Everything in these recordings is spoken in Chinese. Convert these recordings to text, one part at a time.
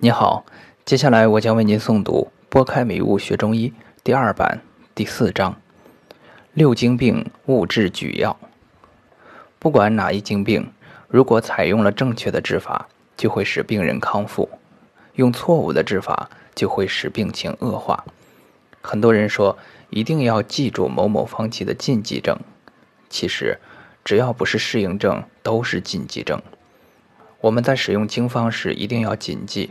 你好，接下来我将为您诵读《拨开迷雾学中医》第二版第四章：六经病误治举要。不管哪一经病，如果采用了正确的治法，就会使病人康复；用错误的治法，就会使病情恶化。很多人说一定要记住某某方剂的禁忌症，其实只要不是适应症，都是禁忌症。我们在使用经方时一定要谨记。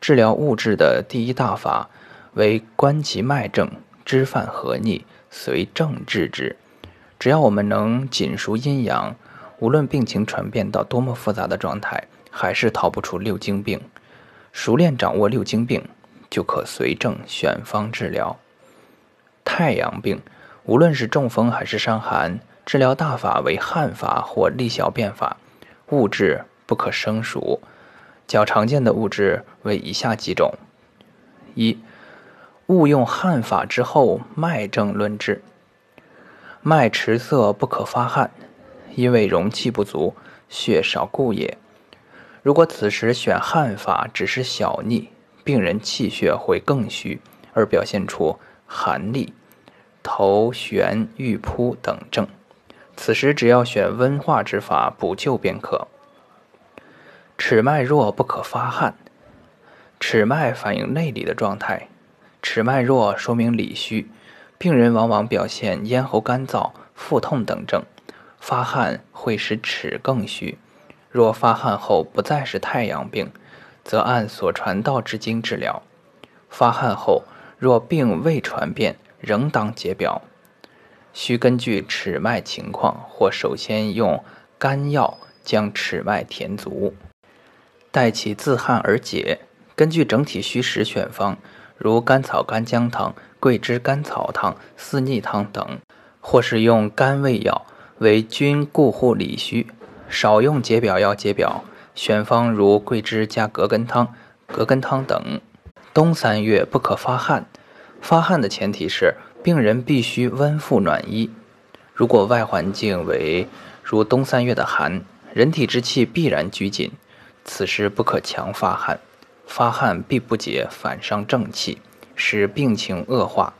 治疗物质的第一大法为观其脉症，知犯何逆，随症治之。只要我们能紧熟阴阳，无论病情传变到多么复杂的状态，还是逃不出六经病。熟练掌握六经病，就可随症选方治疗。太阳病，无论是中风还是伤寒，治疗大法为汗法或利小便法，物质不可生熟。较常见的物质为以下几种：一、误用汗法之后，脉症论治。脉迟涩不可发汗，因为容气不足，血少固也。如果此时选汗法，只是小逆，病人气血会更虚，而表现出寒痢、头眩欲扑等症。此时只要选温化之法补救便可。尺脉弱不可发汗，尺脉反映内里的状态，尺脉弱说明里虚，病人往往表现咽喉干燥、腹痛等症，发汗会使尺更虚。若发汗后不再是太阳病，则按所传道之经治疗。发汗后若病未传变，仍当解表，需根据尺脉情况，或首先用甘药将尺脉填足。待其自汗而解，根据整体虚实选方，如甘草干姜汤、桂枝甘草汤、四逆汤等，或是用甘味药为君固护里虚，少用解表药解表。选方如桂枝加葛根汤、葛根汤等。冬三月不可发汗，发汗的前提是病人必须温敷暖衣。如果外环境为如冬三月的寒，人体之气必然拘紧。此时不可强发汗，发汗必不解，反伤正气，使病情恶化。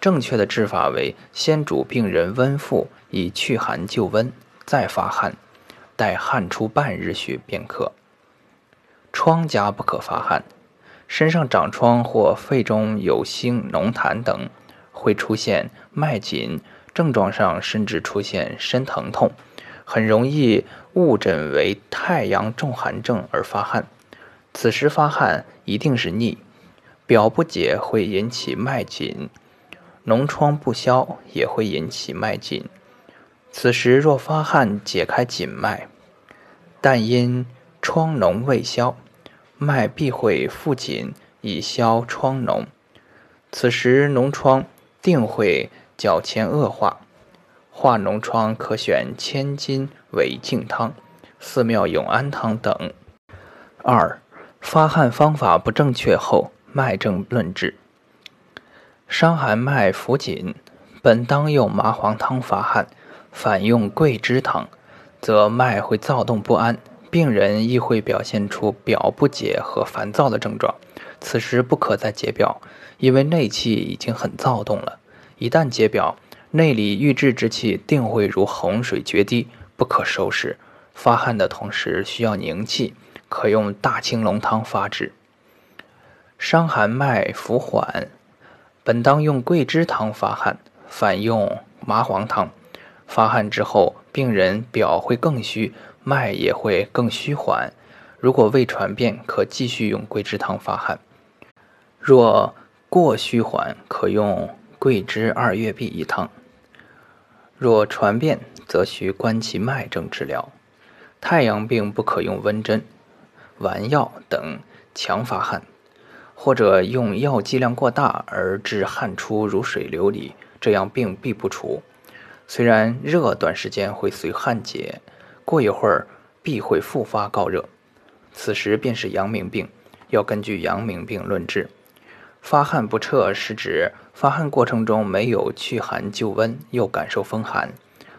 正确的治法为先主病人温腹，以去寒救温，再发汗，待汗出半日许便可。疮痂不可发汗，身上长疮或肺中有腥脓痰等，会出现脉紧，症状上甚至出现身疼痛。很容易误诊为太阳重寒症而发汗，此时发汗一定是逆，表不解会引起脉紧，脓疮不消也会引起脉紧。此时若发汗解开紧脉，但因疮脓未消，脉必会复紧以消疮脓，此时脓疮定会较前恶化。化脓疮可选千金苇净汤、寺庙永安汤等。二、发汗方法不正确后，脉症论治。伤寒脉浮紧，本当用麻黄汤发汗，反用桂枝汤，则脉会躁动不安，病人亦会表现出表不解和烦躁的症状。此时不可再解表，因为内气已经很躁动了。一旦解表，内里郁滞之气定会如洪水决堤，不可收拾。发汗的同时需要凝气，可用大青龙汤发之。伤寒脉浮缓，本当用桂枝汤发汗，反用麻黄汤。发汗之后，病人表会更虚，脉也会更虚缓。如果未传变，可继续用桂枝汤发汗。若过虚缓，可用桂枝二月碧一汤。若传变，则需观其脉症治疗。太阳病不可用温针、丸药等强发汗，或者用药剂量过大而致汗出如水流里，这样病必不除。虽然热短时间会随汗解，过一会儿必会复发高热，此时便是阳明病，要根据阳明病论治。发汗不彻是指发汗过程中没有去寒救温，又感受风寒，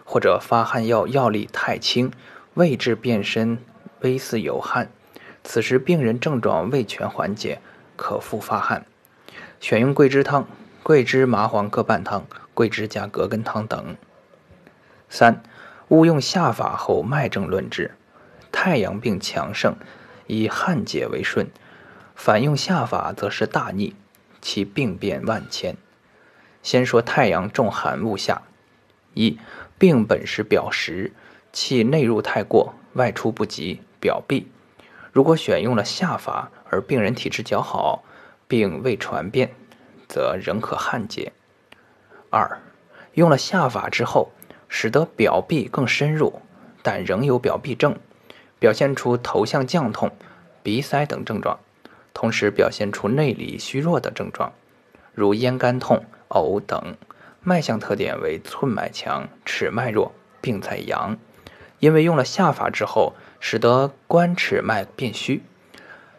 或者发汗药药力太轻，位置变深，微似有汗，此时病人症状未全缓解，可复发汗，选用桂枝汤、桂枝麻黄各半汤、桂枝加葛根汤等。三、勿用下法后脉症论治。太阳病强盛，以汗解为顺，反用下法则是大逆，其病变万千。先说太阳重寒物下。一、病本是表实，气内入太过，外出不及，表闭。如果选用了下法，而病人体质较好，病未传变，则仍可汗解。二、用了下法之后，使得表闭更深入，但仍有表闭症，表现出头项降痛、鼻塞等症状，同时表现出内里虚弱的症状，如咽干痛、呕等。脉象特点为寸脉强，尺脉弱，病在阳。因为用了下法之后，使得关尺脉变虚。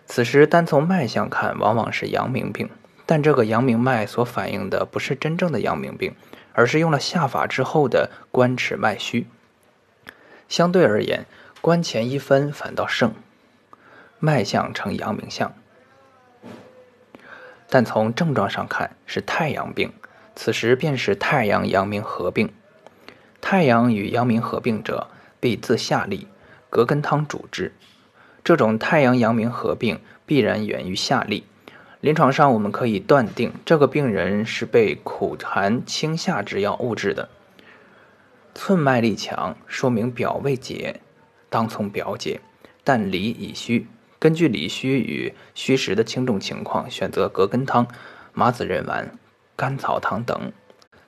此时单从脉象看，往往是阳明病，但这个阳明脉所反映的不是真正的阳明病，而是用了下法之后的关尺脉虚。相对而言，关前一分反倒盛，脉象呈阳明象。但从症状上看，是太阳病。此时便是太阳阳明合并，太阳与阳明合并者，必自下利，葛根汤主之。这种太阳阳明合并必然源于下利。临床上我们可以断定，这个病人是被苦寒清下之药误治的。寸脉力强，说明表未解，当从表解，但里已虚。根据里虚与虚实的轻重情况，选择葛根汤、麻子仁丸。甘草汤等。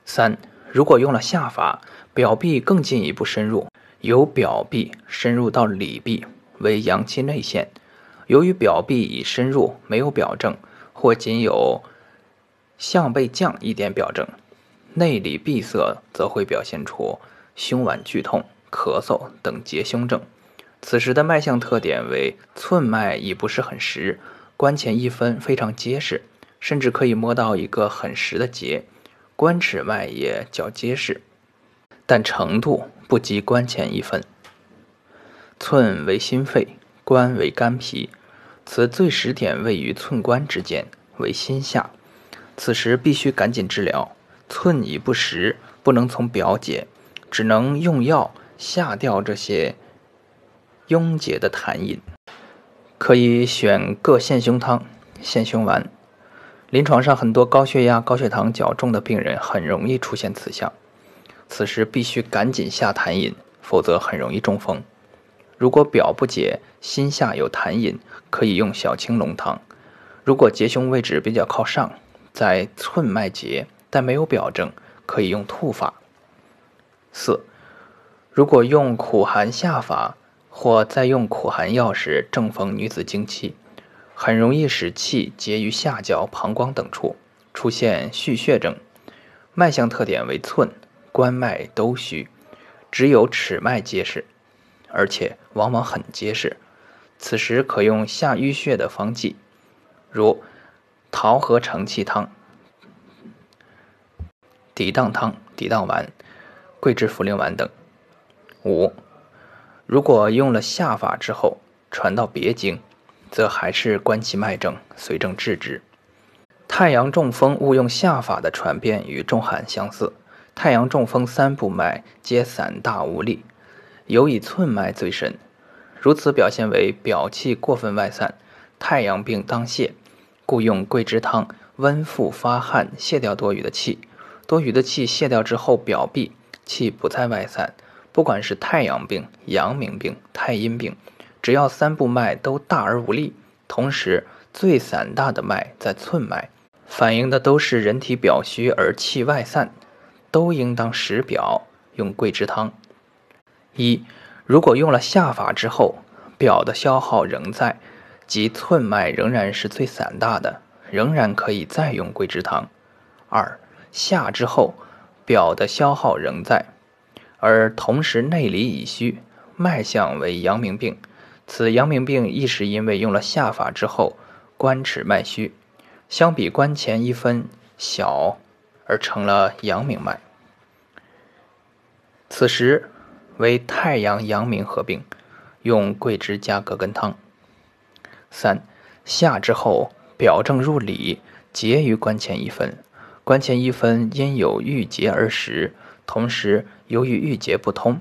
三，如果用了下法，表壁更进一步深入，由表壁深入到里壁，为阳气内陷。由于表壁已深入，没有表症，或仅有向背降一点表症，内里闭塞，则会表现出胸脘剧痛、咳嗽等结胸症。此时的脉象特点为寸脉已不是很实，关前一分非常结实。甚至可以摸到一个很实的结，关尺脉也较结实，但程度不及关前一分。寸为心肺，关为肝脾，此最实点位于寸关之间，为心下。此时必须赶紧治疗。寸已不实，不能从表解，只能用药下掉这些壅结的痰饮。可以选各陷胸汤、陷胸丸。临床上很多高血压、高血糖较重的病人很容易出现此象，此时必须赶紧下痰饮，否则很容易中风。如果表不解，心下有痰饮，可以用小青龙汤。如果结胸位置比较靠上，在寸脉结但没有表症，可以用吐法。四，如果用苦寒下法，或在用苦寒药时正逢女子经期。很容易使气结于下焦、膀胱等处，出现蓄血症。脉象特点为寸、关脉都虚，只有尺脉结实，而且往往很结实。此时可用下淤血的方剂，如桃核承气汤、抵荡汤、抵荡丸、桂枝茯苓丸等。五，如果用了下法之后，传到别经。则还是观其脉症，随症治之。太阳中风误用下法的传变与中寒相似。太阳中风三部脉皆散大无力，尤以寸脉最深。如此表现为表气过分外散，太阳病当泻，故用桂枝汤温腹发汗，泻掉多余的气。多余的气泻掉之后，表闭，气不再外散。不管是太阳病、阳明病、太阴病。只要三部脉都大而无力，同时最散大的脉在寸脉，反映的都是人体表虚而气外散，都应当实表用桂枝汤。一，如果用了下法之后，表的消耗仍在，即寸脉仍然是最散大的，仍然可以再用桂枝汤。二，下之后，表的消耗仍在，而同时内里已虚，脉象为阳明病。此阳明病亦是因为用了下法之后，关尺脉虚，相比关前一分小，而成了阳明脉。此时为太阳阳明合并，用桂枝加葛根汤。三下之后，表证入里，结于关前一分。关前一分因有郁结而实，同时由于郁结不通，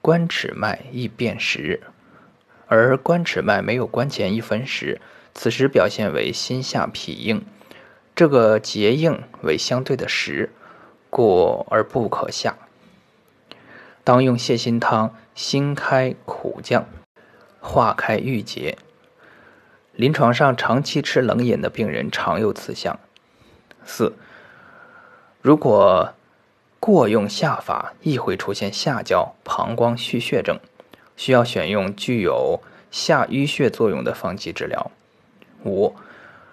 关尺脉易变实。而关尺脉没有关前一分时，此时表现为心下痞硬，这个结硬为相对的实，故而不可下。当用泻心汤，辛开苦降，化开郁结。临床上长期吃冷饮的病人常有此象。四，如果过用下法，亦会出现下焦、膀胱虚血症。需要选用具有下淤血作用的方剂治疗。五，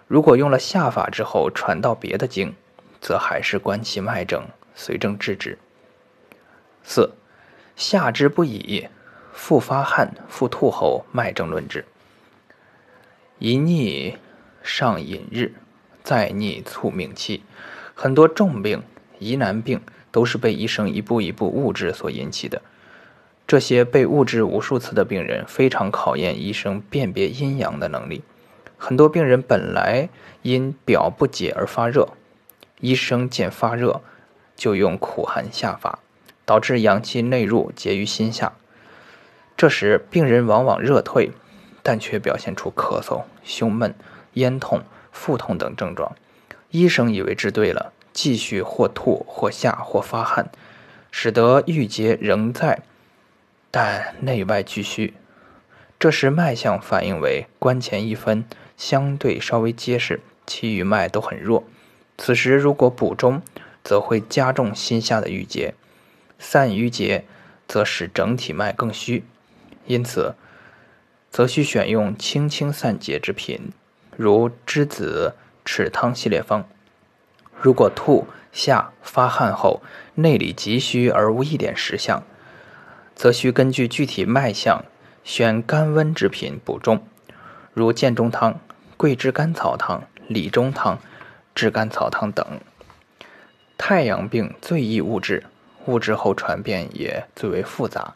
如果用了下法之后传到别的经，则还是观其脉症，随症治之。四，下肢不已，复发汗、复吐后，脉症论治。一逆上引日，再逆促命气，很多重病、疑难病都是被医生一步一步误治所引起的。这些被误治无数次的病人，非常考验医生辨别阴阳的能力。很多病人本来因表不解而发热，医生见发热，就用苦寒下法，导致阳气内入结于心下。这时病人往往热退，但却表现出咳嗽、胸闷、咽痛、腹痛等症状。医生以为治对了，继续或吐或下或发汗，使得郁结仍在。但内外俱虚，这时脉象反应为关前一分相对稍微结实，其余脉都很弱。此时如果补中，则会加重心下的郁结，散郁结，则使整体脉更虚。因此，则需选用清清散结之品，如栀子豉汤系列方。如果吐下发汗后，内里急虚而无一点实象。则需根据具体脉象，选甘温之品补中，如建中汤、桂枝甘草汤、理中汤、炙甘草汤等。太阳病最易误治，误治后传变也最为复杂，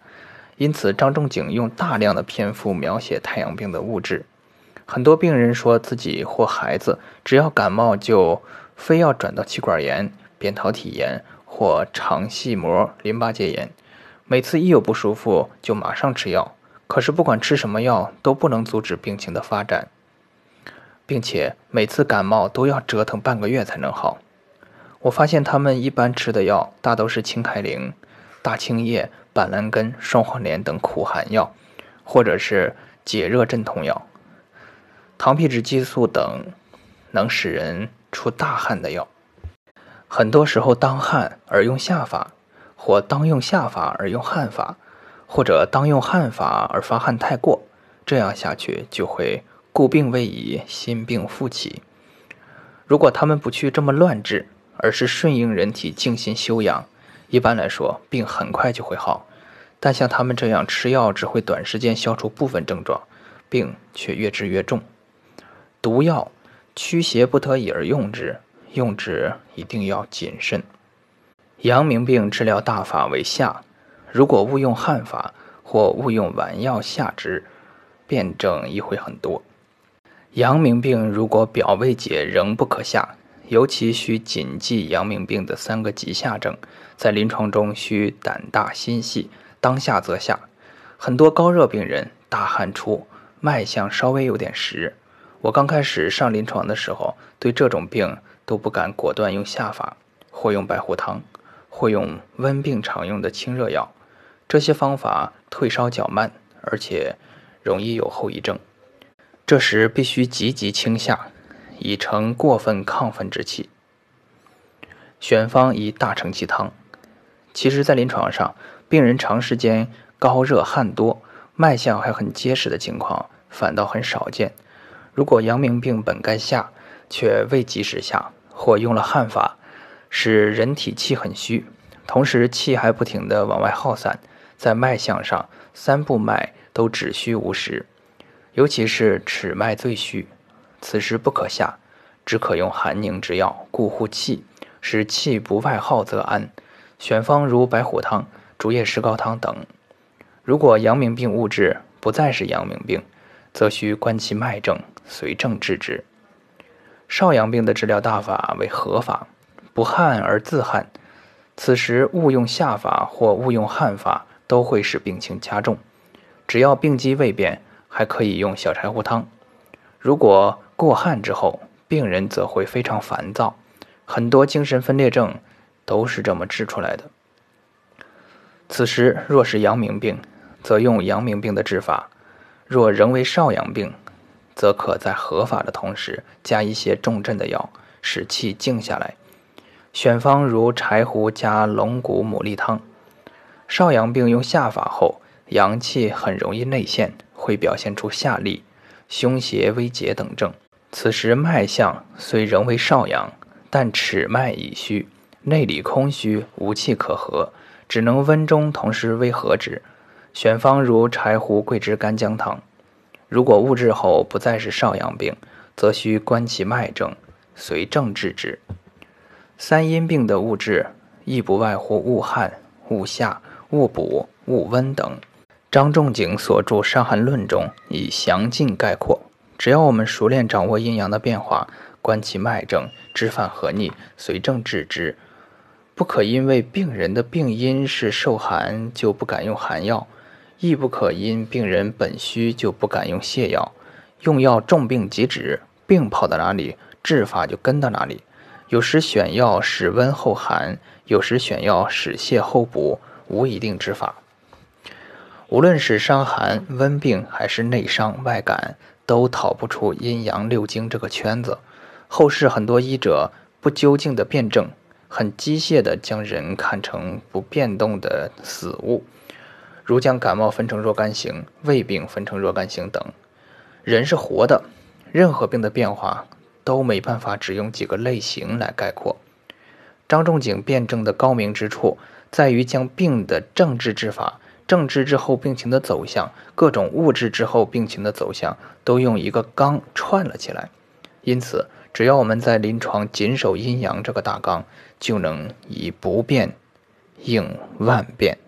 因此张仲景用大量的篇幅描写太阳病的误治。很多病人说自己或孩子只要感冒就非要转到气管炎、扁桃体炎或肠系膜淋巴结炎。每次一有不舒服就马上吃药，可是不管吃什么药都不能阻止病情的发展，并且每次感冒都要折腾半个月才能好。我发现他们一般吃的药大都是清开灵、大青叶、板蓝根、双黄连等苦寒药，或者是解热镇痛药、糖皮质激素等能使人出大汗的药。很多时候当汗而用下法。或当用下法而用汗法，或者当用汗法而发汗太过，这样下去就会故病未已，心病复起。如果他们不去这么乱治，而是顺应人体静心修养，一般来说病很快就会好。但像他们这样吃药只会短时间消除部分症状，病却越治越重。毒药驱邪不得已而用之，用之一定要谨慎。阳明病治疗大法为下，如果误用汗法或误用丸药下之，辩证亦会很多。阳明病如果表未解仍不可下，尤其需谨记阳明病的三个急下症，在临床中需胆大心细，当下则下。很多高热病人大汗出，脉象稍微有点实，我刚开始上临床的时候，对这种病都不敢果断用下法，或用白虎汤。或用温病常用的清热药，这些方法退烧较慢，而且容易有后遗症。这时必须积极清下，以成过分亢奋之气。选方以大承气汤。其实，在临床上，病人长时间高热汗多，脉象还很结实的情况，反倒很少见。如果阳明病本该下，却未及时下，或用了汗法。使人体气很虚，同时气还不停地往外耗散，在脉象上三部脉都只虚无实，尤其是尺脉最虚，此时不可下，只可用寒凝之药固护气，使气不外耗则安。选方如白虎汤、竹叶石膏汤等。如果阳明病误治不再是阳明病，则需观其脉证，随症治之。少阳病的治疗大法为合法，不汗而自汗。此时误用下法或误用汗法，都会使病情加重。只要病机未变，还可以用小柴胡汤。如果过汗之后，病人则会非常烦躁，很多精神分裂症都是这么治出来的。此时若是阳明病，则用阳明病的治法；若仍为少阳病，则可在合法的同时加一些重镇的药，使气静下来。选方如柴胡加龙骨牡蛎汤。少阳病用下法后，阳气很容易内陷，会表现出下利、胸胁微结等症。此时脉象虽仍为少阳，但尺脉已虚，内里空虚，无气可和，只能温中同时微和之。选方如柴胡桂枝干姜汤。如果误治后不再是少阳病，则需观其脉证，随症治之。三阴病的物质亦不外乎恶汗、恶下、恶补、恶温等。张仲景所著《伤寒论》中已详尽概括。只要我们熟练掌握阴阳的变化，观其脉证，知犯何逆，随症治之，不可因为病人的病因是受寒就不敢用寒药，亦不可因病人本虚就不敢用泻药。用药重病即止，病跑到哪里，治法就跟到哪里。有时选药使温后寒，有时选药使泻后补，无一定之法。无论是伤寒、温病，还是内伤、外感，都逃不出阴阳六经这个圈子。后世很多医者不究竟的辩证，很机械地将人看成不变动的死物，如将感冒分成若干型，胃病分成若干型等。人是活的，任何病的变化。都没办法只用几个类型来概括。张仲景辩证的高明之处，在于将病的症治治法、症治之后病情的走向、各种物质之后病情的走向，都用一个纲串了起来。因此，只要我们在临床谨守阴阳这个大纲，就能以不变应万变。